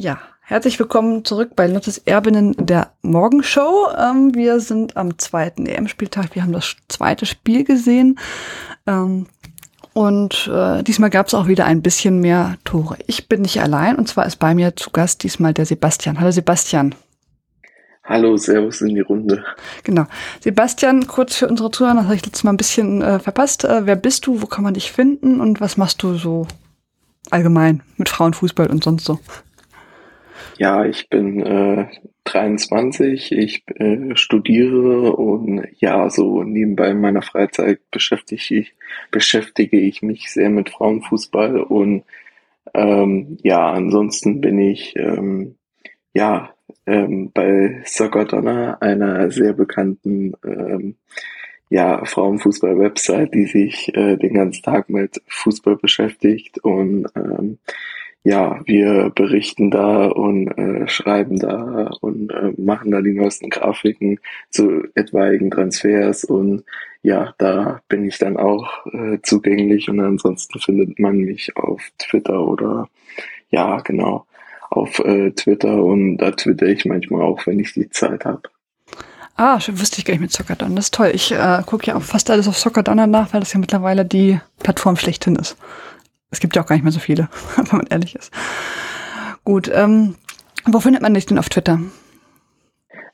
Ja, herzlich willkommen zurück bei Lottes Erbinnen der Morgenshow. Ähm, wir sind am zweiten EM-Spieltag. Wir haben das zweite Spiel gesehen. Ähm, und äh, diesmal gab es auch wieder ein bisschen mehr Tore. Ich bin nicht allein und zwar ist bei mir zu Gast diesmal der Sebastian. Hallo Sebastian. Hallo, Servus in die Runde. Genau. Sebastian, kurz für unsere Zuhörer, das habe ich letztes Mal ein bisschen äh, verpasst. Äh, wer bist du, wo kann man dich finden und was machst du so allgemein mit Frauenfußball und sonst so? Ja, ich bin äh, 23, ich äh, studiere und ja, so nebenbei in meiner Freizeit beschäftige ich, beschäftige ich mich sehr mit Frauenfußball und ähm, ja, ansonsten bin ich ähm, ja ähm, bei Soccer Donner, einer sehr bekannten ähm, ja, Frauenfußball-Website, die sich äh, den ganzen Tag mit Fußball beschäftigt und ähm, ja, wir berichten da und äh, schreiben da und äh, machen da die neuesten Grafiken zu etwaigen Transfers und ja, da bin ich dann auch äh, zugänglich und ansonsten findet man mich auf Twitter oder ja, genau, auf äh, Twitter und da twitter ich manchmal auch, wenn ich die Zeit habe. Ah, schon wusste ich gar nicht mit Soccerdon. Das ist toll. Ich äh, gucke ja auch fast alles auf Soccerdon nach, weil das ja mittlerweile die Plattform schlechthin ist. Es gibt ja auch gar nicht mehr so viele, wenn man ehrlich ist. Gut, ähm, wo findet man dich denn auf Twitter?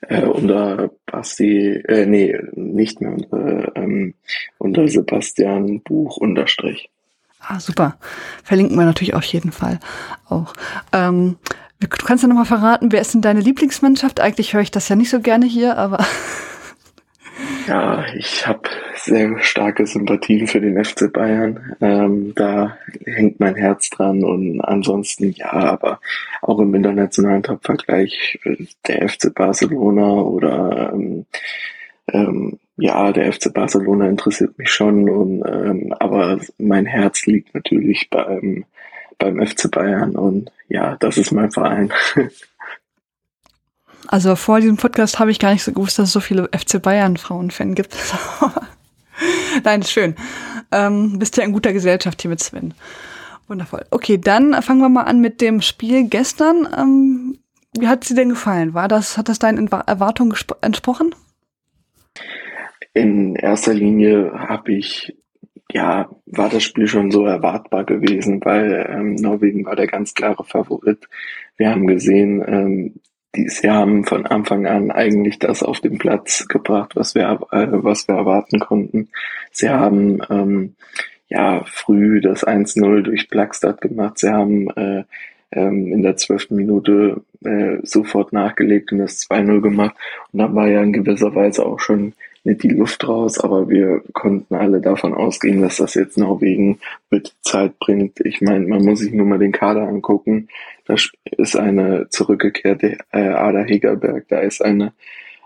Äh, unter Basti, äh, nee, nicht mehr, unter, ähm, unter Sebastian Buch unterstrich. Ah, super. Verlinken wir natürlich auf jeden Fall auch. Ähm, du kannst ja nochmal verraten, wer ist denn deine Lieblingsmannschaft? Eigentlich höre ich das ja nicht so gerne hier, aber Ja, ich habe sehr starke Sympathien für den FC Bayern. Ähm, da hängt mein Herz dran und ansonsten ja, aber auch im internationalen Top-Vergleich äh, der FC Barcelona oder ähm, ähm, ja, der FC Barcelona interessiert mich schon und ähm, aber mein Herz liegt natürlich beim beim FC Bayern und ja, das ist mein Verein. Also vor diesem Podcast habe ich gar nicht so gewusst, dass es so viele FC Bayern Frauenfan gibt. Nein, ist schön. Ähm, bist ja in guter Gesellschaft hier mit Sven. Wundervoll. Okay, dann fangen wir mal an mit dem Spiel gestern. Ähm, wie hat es dir denn gefallen? War das, hat das deinen Erwartungen entsprochen? In erster Linie habe ich, ja, war das Spiel schon so erwartbar gewesen, weil ähm, Norwegen war der ganz klare Favorit. Wir haben gesehen, ähm, die, sie haben von Anfang an eigentlich das auf den Platz gebracht, was wir, äh, was wir erwarten konnten. Sie haben ähm, ja früh das 1-0 durch Plagstad gemacht. Sie haben äh, ähm, in der zwölften Minute äh, sofort nachgelegt und das 2-0 gemacht. Und dann war ja in gewisser Weise auch schon nicht die Luft raus, aber wir konnten alle davon ausgehen, dass das jetzt Norwegen mit Zeit bringt. Ich meine, man muss sich nur mal den Kader angucken. Da ist eine zurückgekehrte äh, Ada Hegerberg, da ist eine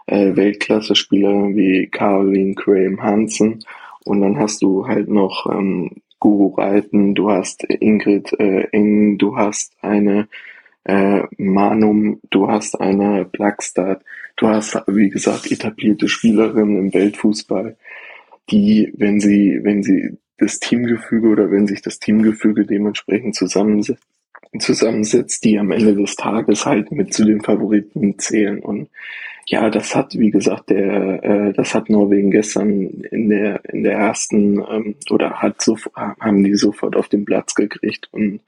äh, Weltklasse-Spielerin wie Caroline Graham Hansen und dann hast du halt noch ähm, Guru Reiten, du hast Ingrid äh, Eng, du hast eine äh, Manum, du hast eine Plagstad, du hast, wie gesagt, etablierte Spielerinnen im Weltfußball, die, wenn sie, wenn sie das Teamgefüge oder wenn sich das Teamgefüge dementsprechend zusammensetzt, zusammensetzt, die am Ende des Tages halt mit zu den Favoriten zählen. Und ja, das hat, wie gesagt, der, äh, das hat Norwegen gestern in der in der ersten ähm, oder hat so haben die sofort auf den Platz gekriegt und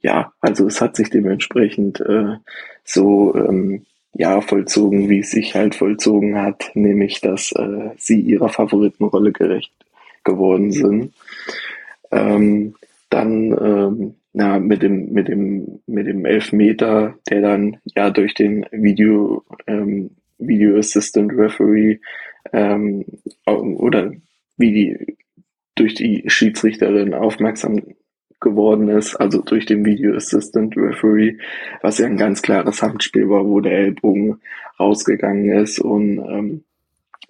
ja, also es hat sich dementsprechend äh, so ähm, ja vollzogen, wie es sich halt vollzogen hat, nämlich dass äh, sie ihrer Favoritenrolle gerecht geworden sind. Ähm, dann ähm, na, mit dem, mit dem, mit dem Elfmeter, der dann ja durch den Video, ähm, Video Assistant Referee ähm, oder wie die durch die Schiedsrichterin aufmerksam geworden ist, also durch den Video Assistant Referee, was ja ein ganz klares Handspiel war, wo der Ellbogen rausgegangen ist und ähm,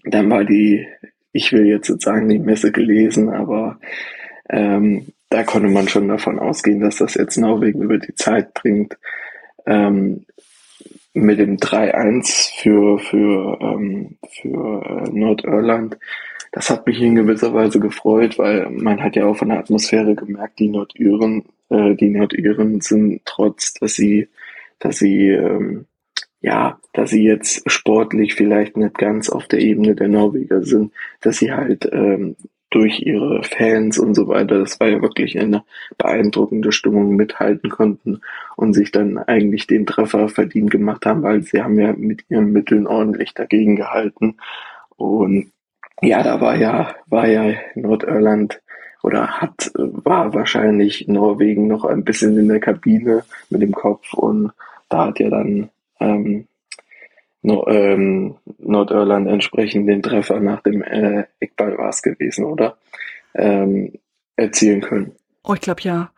dann war die, ich will jetzt sozusagen die Messe gelesen, aber ähm, da konnte man schon davon ausgehen, dass das jetzt Norwegen über die Zeit bringt. Ähm, mit dem 3-1 für, für, ähm, für äh, Nordirland. Das hat mich in gewisser Weise gefreut, weil man hat ja auch von der Atmosphäre gemerkt, die Nordiren, äh, die Nordiren sind trotz, dass sie dass sie ähm, ja, dass sie jetzt sportlich vielleicht nicht ganz auf der Ebene der Norweger sind, dass sie halt ähm, durch ihre Fans und so weiter, das war ja wirklich eine beeindruckende Stimmung, mithalten konnten und sich dann eigentlich den Treffer verdient gemacht haben, weil sie haben ja mit ihren Mitteln ordentlich dagegen gehalten. Und ja, da war ja, war ja Nordirland oder hat, war wahrscheinlich Norwegen noch ein bisschen in der Kabine mit dem Kopf und da hat ja dann ähm, ähm, Nordirland entsprechend den Treffer nach dem äh, Eckball war es gewesen, oder? Ähm, erzielen können. Oh, ich glaube ja.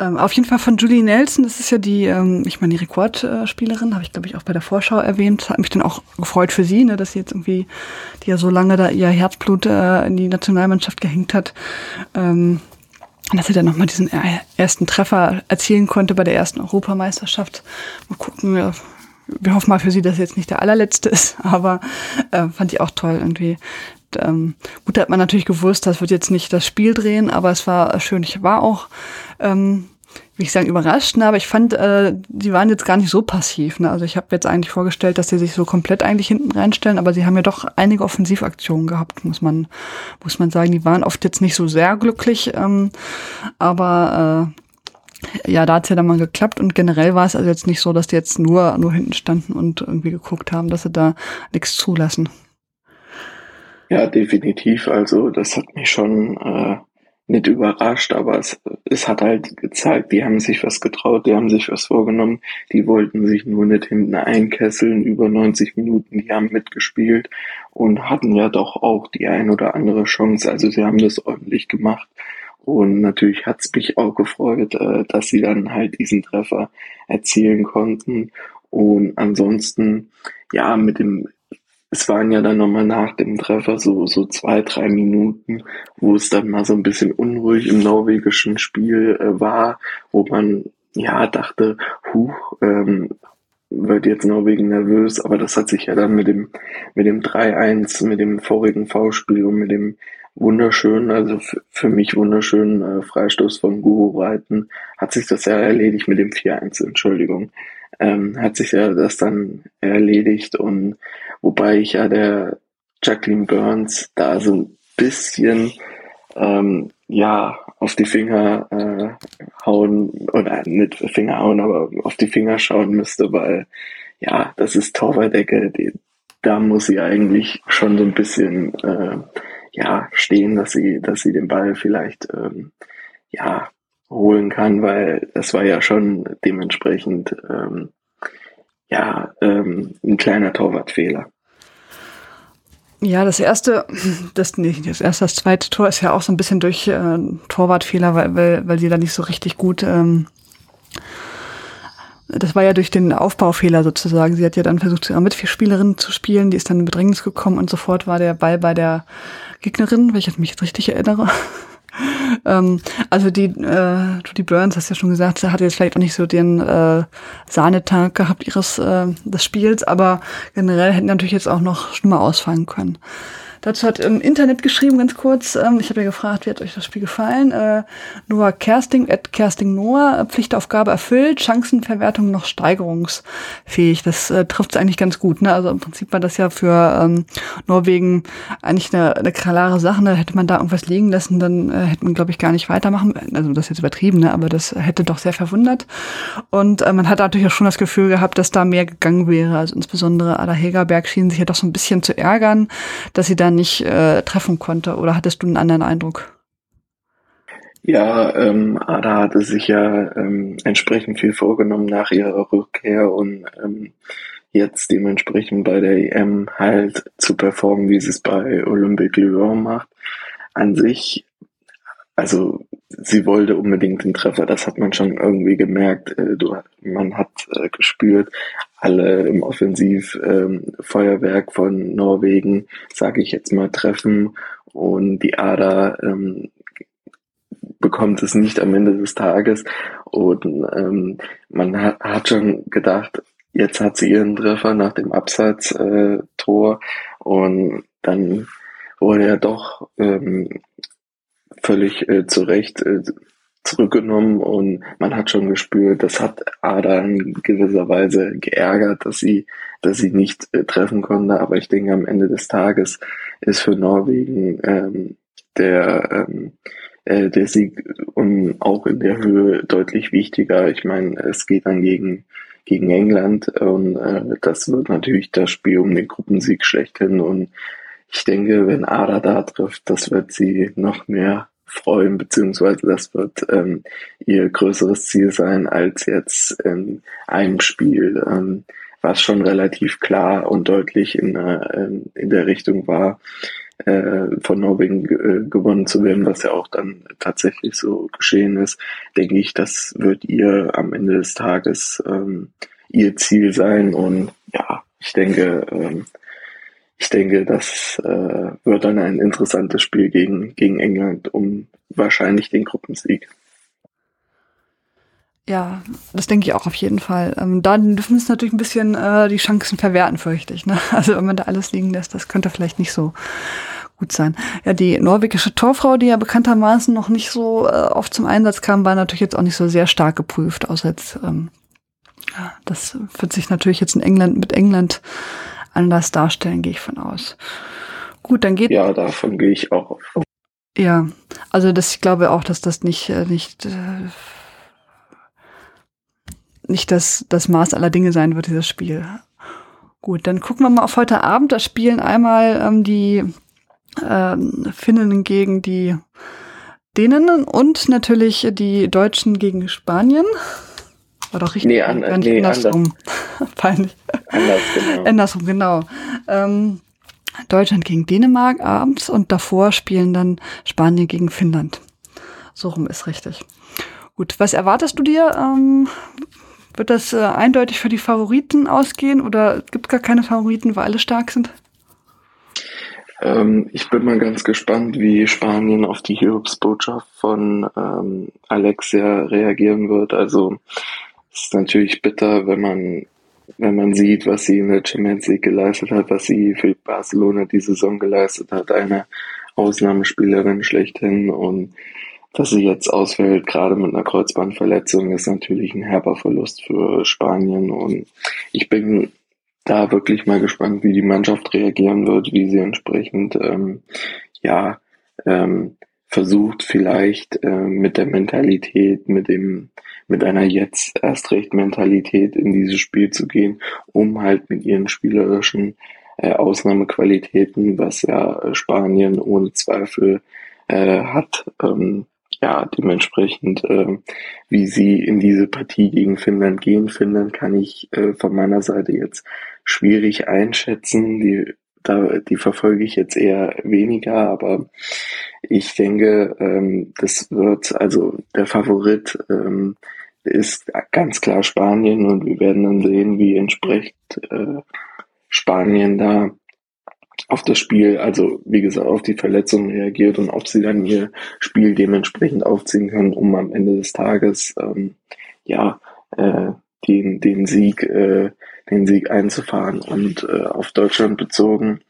Ähm, auf jeden Fall von Julie Nelson, das ist ja die, ähm, ich meine, die Rekordspielerin, habe ich glaube ich auch bei der Vorschau erwähnt, hat mich dann auch gefreut für sie, ne, dass sie jetzt irgendwie, die ja so lange da ihr Herzblut äh, in die Nationalmannschaft gehängt hat, ähm, dass sie dann nochmal diesen ersten Treffer erzielen konnte bei der ersten Europameisterschaft. Mal gucken, wir hoffen mal für sie, dass jetzt nicht der allerletzte ist, aber äh, fand ich auch toll irgendwie. Ähm, gut, da hat man natürlich gewusst, das wird jetzt nicht das Spiel drehen, aber es war schön. Ich war auch, ähm, wie ich sagen, überrascht, ne? aber ich fand, äh, die waren jetzt gar nicht so passiv. Ne? Also ich habe jetzt eigentlich vorgestellt, dass sie sich so komplett eigentlich hinten reinstellen, aber sie haben ja doch einige Offensivaktionen gehabt, muss man, muss man sagen. Die waren oft jetzt nicht so sehr glücklich, ähm, aber äh, ja, da hat's ja dann mal geklappt und generell war es also jetzt nicht so, dass die jetzt nur, nur hinten standen und irgendwie geguckt haben, dass sie da nichts zulassen. Ja, definitiv. Also das hat mich schon äh, nicht überrascht, aber es, es hat halt gezeigt, die haben sich was getraut, die haben sich was vorgenommen, die wollten sich nur nicht hinten einkesseln, über 90 Minuten, die haben mitgespielt und hatten ja doch auch die ein oder andere Chance. Also sie haben das ordentlich gemacht und natürlich hat es mich auch gefreut, äh, dass sie dann halt diesen Treffer erzielen konnten. Und ansonsten, ja, mit dem, es waren ja dann nochmal nach dem Treffer so, so zwei, drei Minuten, wo es dann mal so ein bisschen unruhig im norwegischen Spiel äh, war, wo man ja dachte, huch, ähm, wird jetzt Norwegen nervös, aber das hat sich ja dann mit dem, mit dem 3-1, mit dem vorigen V-Spiel und mit dem wunderschön, also für mich wunderschönen äh, Freistoß von Guru Reiten hat sich das ja erledigt mit dem 4-1, Entschuldigung. Ähm, hat sich ja das dann erledigt und wobei ich ja der Jacqueline Burns da so ein bisschen ähm, ja auf die Finger äh, hauen oder nicht Finger hauen, aber auf die Finger schauen müsste, weil ja, das ist Torwardecke, die, da muss sie eigentlich schon so ein bisschen äh, ja, stehen, dass sie, dass sie den Ball vielleicht ähm, ja, holen kann, weil das war ja schon dementsprechend ähm, ja, ähm, ein kleiner Torwartfehler. Ja, das erste, das nicht, das erste, das zweite Tor ist ja auch so ein bisschen durch äh, Torwartfehler, weil, weil, weil sie da nicht so richtig gut ähm, das war ja durch den Aufbaufehler sozusagen. Sie hat ja dann versucht, mit vier Spielerinnen zu spielen. Die ist dann in Bedrängnis gekommen und sofort war der Ball bei der Gegnerin, wenn ich mich jetzt richtig erinnere. ähm, also die äh, Judy Burns, hast ja schon gesagt, sie hat jetzt vielleicht auch nicht so den äh, Sahnetag gehabt ihres äh, des Spiels, aber generell hätten natürlich jetzt auch noch schlimmer ausfallen können. Dazu hat im Internet geschrieben, ganz kurz, ähm, ich habe ja gefragt, wie hat euch das Spiel gefallen? Äh, Noah Kersting, at Kersting Noah, Pflichtaufgabe erfüllt, Chancenverwertung noch steigerungsfähig. Das äh, trifft es eigentlich ganz gut. Ne? Also im Prinzip war das ja für ähm, Norwegen eigentlich eine, eine klare Sache. Ne? Hätte man da irgendwas liegen lassen, dann äh, hätte man, glaube ich, gar nicht weitermachen. Also das ist jetzt übertrieben, ne? aber das hätte doch sehr verwundert. Und äh, man hat natürlich auch schon das Gefühl gehabt, dass da mehr gegangen wäre. Also insbesondere Ada Hegerberg schien sich ja doch so ein bisschen zu ärgern, dass sie da nicht äh, treffen konnte? Oder hattest du einen anderen Eindruck? Ja, ähm, Ada hatte sich ja ähm, entsprechend viel vorgenommen nach ihrer Rückkehr und ähm, jetzt dementsprechend bei der EM halt zu performen, wie sie es bei Olympique Lyon macht. An sich, also sie wollte unbedingt den Treffer, das hat man schon irgendwie gemerkt. Äh, du, man hat äh, gespürt, alle im Offensivfeuerwerk ähm, von Norwegen, sage ich jetzt mal, treffen. Und die Ada ähm, bekommt es nicht am Ende des Tages. Und ähm, man hat, hat schon gedacht, jetzt hat sie ihren Treffer nach dem Abseits-Tor äh, und dann wurde er doch ähm, völlig äh, zu Recht äh, zurückgenommen und man hat schon gespürt, das hat Ada in gewisser Weise geärgert, dass sie, dass sie nicht äh, treffen konnte. Aber ich denke, am Ende des Tages ist für Norwegen ähm, der, ähm, äh, der Sieg und auch in der Höhe deutlich wichtiger. Ich meine, es geht dann gegen, gegen England und äh, das wird natürlich das Spiel um den Gruppensieg schlechthin und ich denke, wenn Ada da trifft, das wird sie noch mehr freuen, beziehungsweise das wird ähm, ihr größeres Ziel sein als jetzt in einem Spiel, ähm, was schon relativ klar und deutlich in, äh, in der Richtung war, äh, von Norwegen äh, gewonnen zu werden, was ja auch dann tatsächlich so geschehen ist, denke ich, das wird ihr am Ende des Tages ähm, ihr Ziel sein. Und ja, ich denke, ähm, ich denke, das äh, wird dann ein interessantes Spiel gegen, gegen England um wahrscheinlich den Gruppensieg. Ja, das denke ich auch auf jeden Fall. Ähm, da dürfen es natürlich ein bisschen äh, die Chancen verwerten, fürchte ich. Ne? Also wenn man da alles liegen lässt, das könnte vielleicht nicht so gut sein. Ja, die norwegische Torfrau, die ja bekanntermaßen noch nicht so äh, oft zum Einsatz kam, war natürlich jetzt auch nicht so sehr stark geprüft, außer jetzt, ähm, das wird sich natürlich jetzt in England mit England anders darstellen, gehe ich von aus. Gut, dann geht. Ja, davon gehe ich auch. Ja, also das, ich glaube auch, dass das nicht, äh, nicht, äh, nicht das, das Maß aller Dinge sein wird, dieses Spiel. Gut, dann gucken wir mal auf heute Abend. Da spielen einmal ähm, die ähm, Finnen gegen die Dänen und natürlich die Deutschen gegen Spanien. War doch richtig. Nee, an, gar nee, andersrum. Peinlich. Anders, genau. Andersrum, genau. Ähm, Deutschland gegen Dänemark abends und davor spielen dann Spanien gegen Finnland. So rum ist richtig. Gut, was erwartest du dir? Ähm, wird das äh, eindeutig für die Favoriten ausgehen oder gibt es gar keine Favoriten, weil alle stark sind? Ähm, ich bin mal ganz gespannt, wie Spanien auf die Hiobsbotschaft von ähm, Alexia reagieren wird. Also ist natürlich bitter, wenn man wenn man sieht, was sie in der Champions League geleistet hat, was sie für Barcelona die Saison geleistet hat, eine Ausnahmespielerin schlechthin. Und dass sie jetzt ausfällt, gerade mit einer Kreuzbandverletzung, ist natürlich ein herber Verlust für Spanien. Und ich bin da wirklich mal gespannt, wie die Mannschaft reagieren wird, wie sie entsprechend ähm, ja ähm, versucht vielleicht äh, mit der Mentalität, mit dem mit einer jetzt erst recht Mentalität in dieses Spiel zu gehen, um halt mit ihren spielerischen äh, Ausnahmequalitäten, was ja äh, Spanien ohne Zweifel äh, hat, ähm, ja, dementsprechend, äh, wie sie in diese Partie gegen Finnland gehen. Finnland kann ich äh, von meiner Seite jetzt schwierig einschätzen. Die, da, die verfolge ich jetzt eher weniger, aber ich denke, ähm, das wird, also der Favorit ähm, ist ganz klar Spanien und wir werden dann sehen, wie entsprechend äh, Spanien da auf das Spiel, also wie gesagt, auf die Verletzung reagiert und ob sie dann ihr Spiel dementsprechend aufziehen können, um am Ende des Tages ähm, ja äh, den, den Sieg, äh, den Sieg einzufahren. Und äh, auf Deutschland bezogen,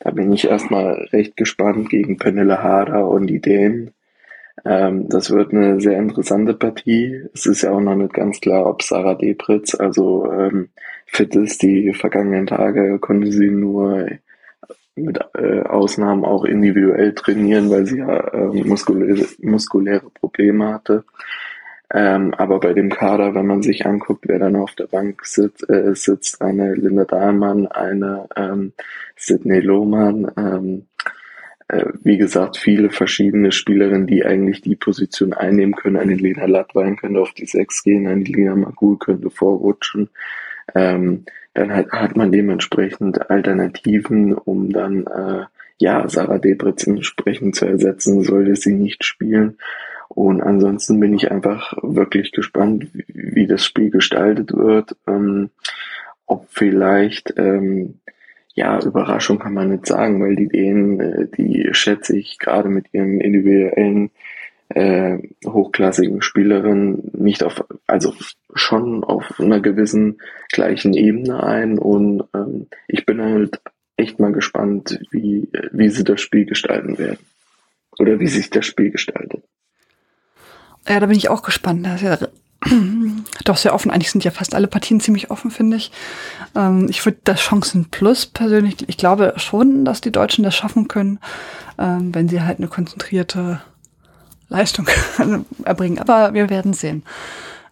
da bin ich erstmal recht gespannt gegen Penelle Harder und die Dänen. Ähm, das wird eine sehr interessante Partie. Es ist ja auch noch nicht ganz klar, ob Sarah Debritz also ähm, fit ist. Die vergangenen Tage konnte sie nur mit äh, Ausnahmen auch individuell trainieren, weil sie ja äh, muskuläre, muskuläre Probleme hatte. Ähm, aber bei dem Kader, wenn man sich anguckt, wer dann auf der Bank sitzt, äh, sitzt eine Linda Dahlmann, eine ähm, Sidney Lohmann, ähm, äh, wie gesagt, viele verschiedene Spielerinnen, die eigentlich die Position einnehmen können. Eine Lena Lattwein könnte auf die Sechs gehen, eine Lina Magul könnte vorrutschen. Ähm, dann hat, hat man dementsprechend Alternativen, um dann äh, ja Sarah Debritz entsprechend zu ersetzen, sollte sie nicht spielen. Und ansonsten bin ich einfach wirklich gespannt, wie, wie das Spiel gestaltet wird. Ähm, ob vielleicht ähm, ja, Überraschung kann man nicht sagen, weil die Dänen, äh, die schätze ich gerade mit ihren individuellen äh, hochklassigen Spielerinnen nicht auf, also schon auf einer gewissen gleichen Ebene ein und ähm, ich bin halt echt mal gespannt, wie, wie sie das Spiel gestalten werden oder wie sich das Spiel gestaltet. Ja, da bin ich auch gespannt. Das ist ja doch sehr offen. Eigentlich sind ja fast alle Partien ziemlich offen, finde ich. Ähm, ich würde das Chancen Plus persönlich, ich glaube schon, dass die Deutschen das schaffen können, ähm, wenn sie halt eine konzentrierte Leistung erbringen. Aber wir werden sehen.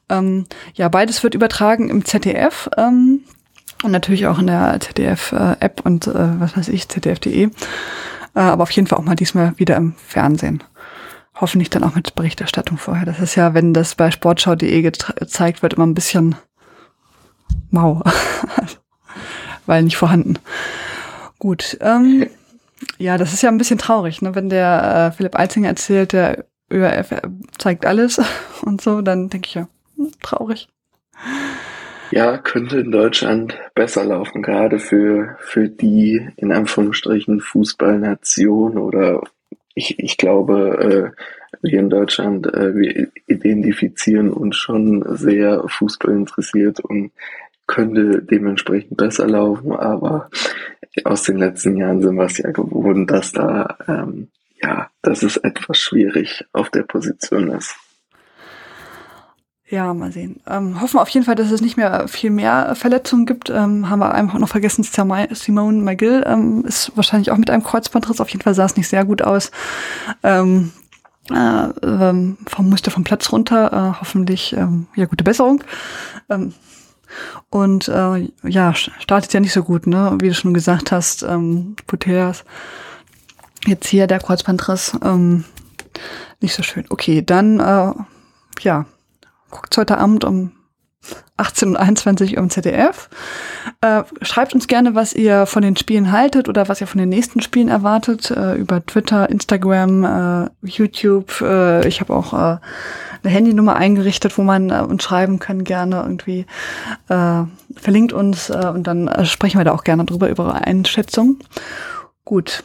Ähm, ja, beides wird übertragen im ZDF ähm, und natürlich auch in der ZDF-App äh, und äh, was weiß ich, ZDF.de. Äh, aber auf jeden Fall auch mal diesmal wieder im Fernsehen hoffentlich dann auch mit Berichterstattung vorher. Das ist ja, wenn das bei sportschau.de gezeigt wird, immer ein bisschen mau. Weil nicht vorhanden. Gut. Ähm, ja, das ist ja ein bisschen traurig, ne? Wenn der äh, Philipp Eitzinger erzählt, der ÖRF zeigt alles und so, dann denke ich ja, hm, traurig. Ja, könnte in Deutschland besser laufen, gerade für, für die in Anführungsstrichen Fußballnation oder ich, ich glaube, äh, wir in Deutschland, äh, wir identifizieren uns schon sehr Fußball interessiert und könnte dementsprechend besser laufen, aber aus den letzten Jahren sind wir es ja gewohnt, dass da, ähm, ja, dass es etwas schwierig auf der Position ist. Ja, mal sehen. Ähm, hoffen auf jeden Fall, dass es nicht mehr viel mehr Verletzungen gibt. Ähm, haben wir einfach noch vergessen, Simone McGill ähm, ist wahrscheinlich auch mit einem Kreuzbandriss. Auf jeden Fall sah es nicht sehr gut aus. Ähm, äh, ähm, musste vom Platz runter. Äh, hoffentlich ähm, ja gute Besserung. Ähm, und äh, ja, startet ja nicht so gut, ne? Wie du schon gesagt hast, ähm, Puteas. Jetzt hier der Kreuzbandriss. Ähm, nicht so schön. Okay, dann äh, ja guckt heute Abend um 18 und 21 Uhr im ZDF. Äh, schreibt uns gerne, was ihr von den Spielen haltet oder was ihr von den nächsten Spielen erwartet. Äh, über Twitter, Instagram, äh, YouTube. Äh, ich habe auch äh, eine Handynummer eingerichtet, wo man äh, uns schreiben kann, gerne irgendwie. verlinkt uns und dann sprechen wir da auch gerne drüber, über eure Einschätzung. Gut.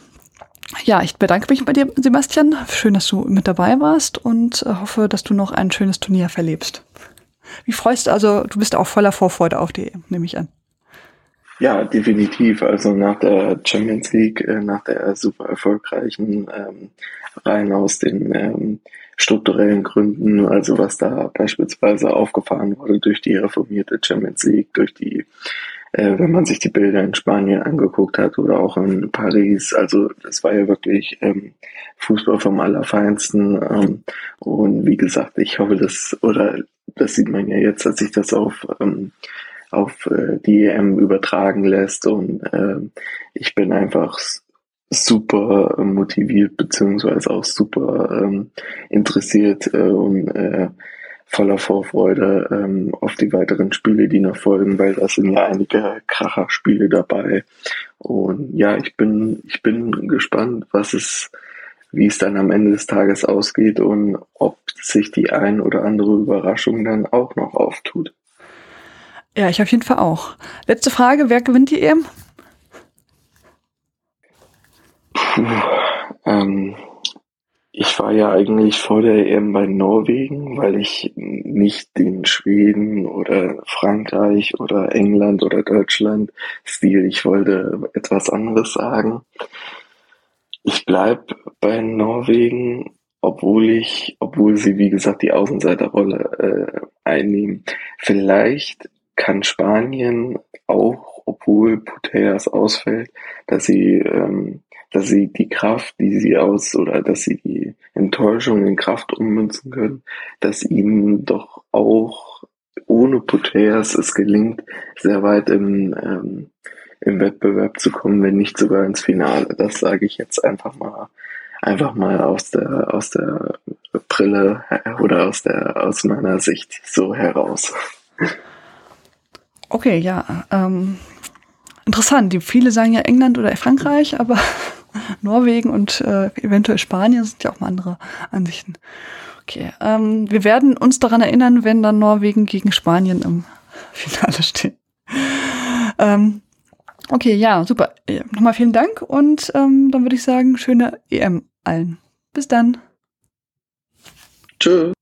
Ja, ich bedanke mich bei dir, Sebastian. Schön, dass du mit dabei warst und äh, hoffe, dass du noch ein schönes Turnier verlebst. Wie freust du, also du bist auch voller Vorfreude auf die EM, nehme ich an. Ja, definitiv. Also nach der Champions League, äh, nach der super erfolgreichen ähm, rein aus den ähm, strukturellen Gründen, also was da beispielsweise aufgefahren wurde durch die reformierte Champions League, durch die äh, wenn man sich die Bilder in Spanien angeguckt hat oder auch in Paris. Also das war ja wirklich ähm, Fußball vom Allerfeinsten. Ähm, und wie gesagt, ich hoffe, dass, oder das sieht man ja jetzt, dass sich das auf, ähm, auf äh, die EM übertragen lässt. Und äh, ich bin einfach super motiviert beziehungsweise auch super ähm, interessiert äh, und äh, voller Vorfreude ähm, auf die weiteren Spiele, die noch folgen, weil da sind ja einige Kracher-Spiele dabei. Und ja, ich bin, ich bin gespannt, was es, wie es dann am Ende des Tages ausgeht und ob sich die ein oder andere Überraschung dann auch noch auftut. Ja, ich auf jeden Fall auch. Letzte Frage, wer gewinnt die EM? Puh, ähm, ich war ja eigentlich vor der EM bei Norwegen, weil ich nicht den Schweden oder Frankreich oder England oder Deutschland Stil, ich wollte etwas anderes sagen. Ich bleib bei Norwegen, obwohl ich, obwohl sie wie gesagt die Außenseiterrolle äh, einnehmen. Vielleicht kann Spanien auch, obwohl Puteas ausfällt, dass sie ähm, dass sie die Kraft, die sie aus oder dass sie die Enttäuschung in Kraft ummünzen können, dass ihnen doch auch ohne Puteas es gelingt, sehr weit im, ähm, im Wettbewerb zu kommen, wenn nicht sogar ins Finale. Das sage ich jetzt einfach mal, einfach mal aus der, aus der Brille oder aus der, aus meiner Sicht so heraus. Okay, ja, ähm, interessant. Die viele sagen ja England oder Frankreich, aber Norwegen und äh, eventuell Spanien sind ja auch mal andere Ansichten. Okay, ähm, wir werden uns daran erinnern, wenn dann Norwegen gegen Spanien im Finale steht. Ähm, okay, ja, super. Ja, nochmal vielen Dank und ähm, dann würde ich sagen, schöne EM allen. Bis dann. Tschüss.